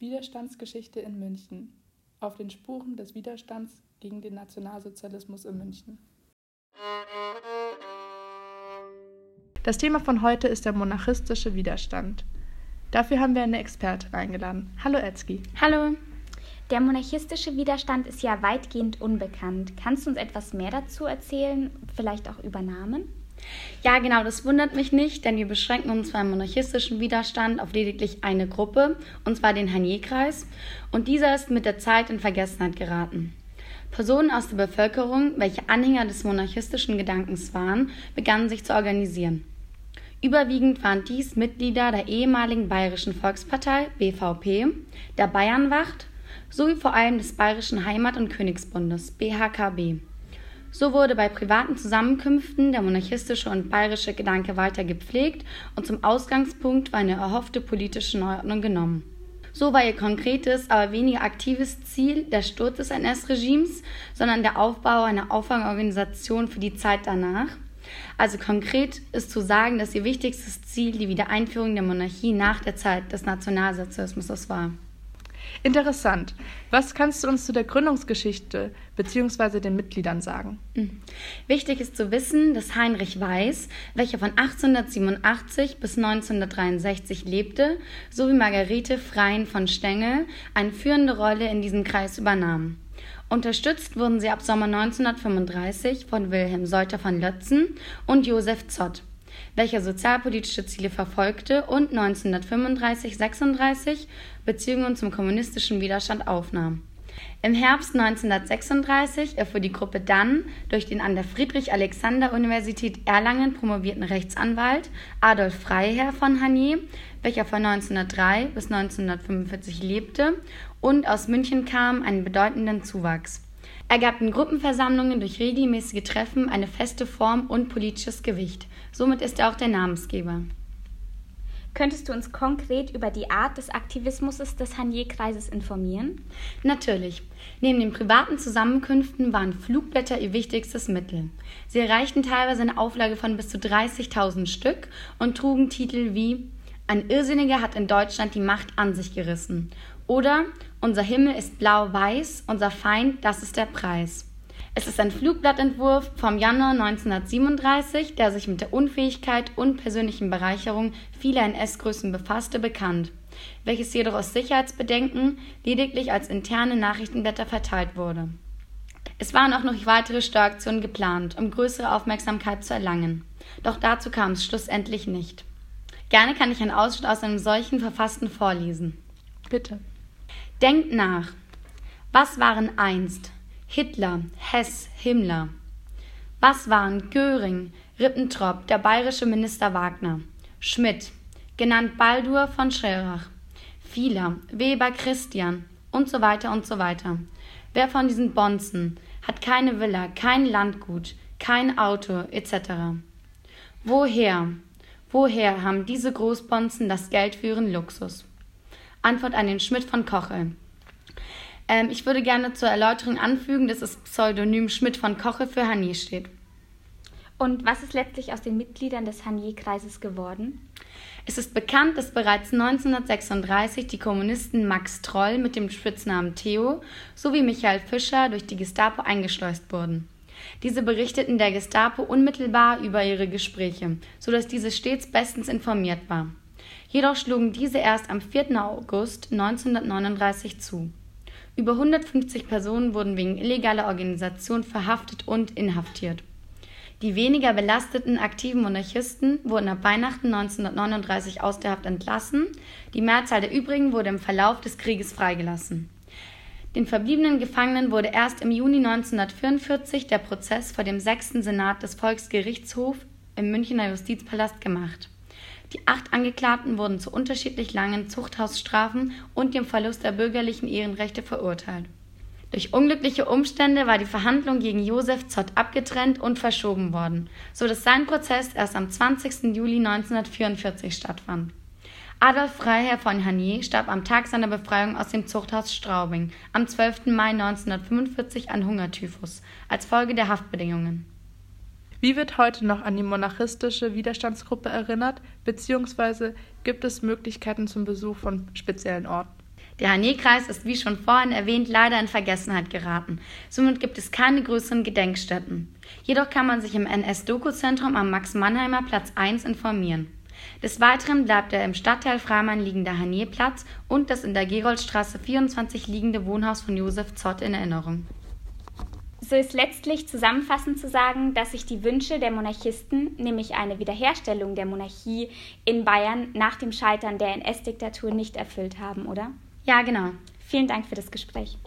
Widerstandsgeschichte in München. Auf den Spuren des Widerstands gegen den Nationalsozialismus in München. Das Thema von heute ist der monarchistische Widerstand. Dafür haben wir eine Expertin eingeladen. Hallo Etzki. Hallo. Der monarchistische Widerstand ist ja weitgehend unbekannt. Kannst du uns etwas mehr dazu erzählen, vielleicht auch über Namen? Ja, genau, das wundert mich nicht, denn wir beschränken uns beim monarchistischen Widerstand auf lediglich eine Gruppe, und zwar den Hanier-Kreis, und dieser ist mit der Zeit in Vergessenheit geraten. Personen aus der Bevölkerung, welche Anhänger des monarchistischen Gedankens waren, begannen sich zu organisieren. Überwiegend waren dies Mitglieder der ehemaligen Bayerischen Volkspartei BVP, der Bayernwacht sowie vor allem des Bayerischen Heimat- und Königsbundes BHKB. So wurde bei privaten Zusammenkünften der monarchistische und bayerische Gedanke weiter gepflegt und zum Ausgangspunkt war eine erhoffte politische Neuordnung genommen. So war ihr konkretes, aber weniger aktives Ziel der Sturz des NS-Regimes, sondern der Aufbau einer Auffangorganisation für die Zeit danach. Also konkret ist zu sagen, dass ihr wichtigstes Ziel die Wiedereinführung der Monarchie nach der Zeit des Nationalsozialismus war. Interessant. Was kannst du uns zu der Gründungsgeschichte bzw. den Mitgliedern sagen? Mhm. Wichtig ist zu wissen, dass Heinrich Weiß, welcher von 1887 bis 1963 lebte, sowie Margarete Freien von Stengel eine führende Rolle in diesem Kreis übernahmen. Unterstützt wurden sie ab Sommer 1935 von Wilhelm Seuter von Lötzen und Josef Zott welcher sozialpolitische Ziele verfolgte und 1935-36 Beziehungen zum kommunistischen Widerstand aufnahm. Im Herbst 1936 erfuhr die Gruppe dann durch den an der Friedrich-Alexander-Universität Erlangen promovierten Rechtsanwalt Adolf Freiherr von Hanier, welcher von 1903 bis 1945 lebte und aus München kam, einen bedeutenden Zuwachs. Er gab den Gruppenversammlungen durch regelmäßige Treffen eine feste Form und politisches Gewicht. Somit ist er auch der Namensgeber. Könntest du uns konkret über die Art des Aktivismus des Hanier-Kreises informieren? Natürlich. Neben den privaten Zusammenkünften waren Flugblätter ihr wichtigstes Mittel. Sie erreichten teilweise eine Auflage von bis zu 30.000 Stück und trugen Titel wie Ein Irrsinniger hat in Deutschland die Macht an sich gerissen oder Unser Himmel ist blau-weiß, unser Feind, das ist der Preis. Es ist ein Flugblattentwurf vom Januar 1937, der sich mit der Unfähigkeit und persönlichen Bereicherung vieler NS-Größen befasste, bekannt, welches jedoch aus Sicherheitsbedenken lediglich als interne Nachrichtenblätter verteilt wurde. Es waren auch noch weitere Steueraktionen geplant, um größere Aufmerksamkeit zu erlangen. Doch dazu kam es schlussendlich nicht. Gerne kann ich einen Ausschnitt aus einem solchen Verfassten vorlesen. Bitte. Denkt nach. Was waren einst Hitler, Hess, Himmler? Was waren Göring, Ribbentrop, der bayerische Minister Wagner, Schmidt, genannt Baldur von Schirach, Fieler, Weber Christian und so weiter und so weiter? Wer von diesen Bonzen hat keine Villa, kein Landgut, kein Auto etc.? Woher, woher haben diese Großbonzen das Geld für ihren Luxus? Antwort an den Schmidt von Koche. Ähm, ich würde gerne zur Erläuterung anfügen, dass das Pseudonym Schmidt von Koche für Hanier steht. Und was ist letztlich aus den Mitgliedern des Hanier-Kreises geworden? Es ist bekannt, dass bereits 1936 die Kommunisten Max Troll mit dem Spitznamen Theo sowie Michael Fischer durch die Gestapo eingeschleust wurden. Diese berichteten der Gestapo unmittelbar über ihre Gespräche, sodass diese stets bestens informiert war. Jedoch schlugen diese erst am 4. August 1939 zu. Über 150 Personen wurden wegen illegaler Organisation verhaftet und inhaftiert. Die weniger belasteten aktiven Monarchisten wurden ab Weihnachten 1939 aus der Haft entlassen, die Mehrzahl der übrigen wurde im Verlauf des Krieges freigelassen. Den verbliebenen Gefangenen wurde erst im Juni 1944 der Prozess vor dem sechsten Senat des Volksgerichtshofs im Münchner Justizpalast gemacht. Die acht Angeklagten wurden zu unterschiedlich langen Zuchthausstrafen und dem Verlust der bürgerlichen Ehrenrechte verurteilt. Durch unglückliche Umstände war die Verhandlung gegen Josef Zott abgetrennt und verschoben worden, so dass sein Prozess erst am 20. Juli 1944 stattfand. Adolf Freiherr von Hanier starb am Tag seiner Befreiung aus dem Zuchthaus Straubing am 12. Mai 1945 an Hungertyphus als Folge der Haftbedingungen. Wie wird heute noch an die monarchistische Widerstandsgruppe erinnert, beziehungsweise gibt es Möglichkeiten zum Besuch von speziellen Orten? Der Harnier-Kreis ist wie schon vorhin erwähnt leider in Vergessenheit geraten. Somit gibt es keine größeren Gedenkstätten. Jedoch kann man sich im NS-Doku-Zentrum am Max-Mannheimer Platz 1 informieren. Des Weiteren bleibt der im Stadtteil Freimann liegende Harnierplatz und das in der Geroldstraße 24 liegende Wohnhaus von Josef Zott in Erinnerung. So ist letztlich zusammenfassend zu sagen, dass sich die Wünsche der Monarchisten, nämlich eine Wiederherstellung der Monarchie in Bayern nach dem Scheitern der NS-Diktatur nicht erfüllt haben, oder? Ja, genau. Vielen Dank für das Gespräch.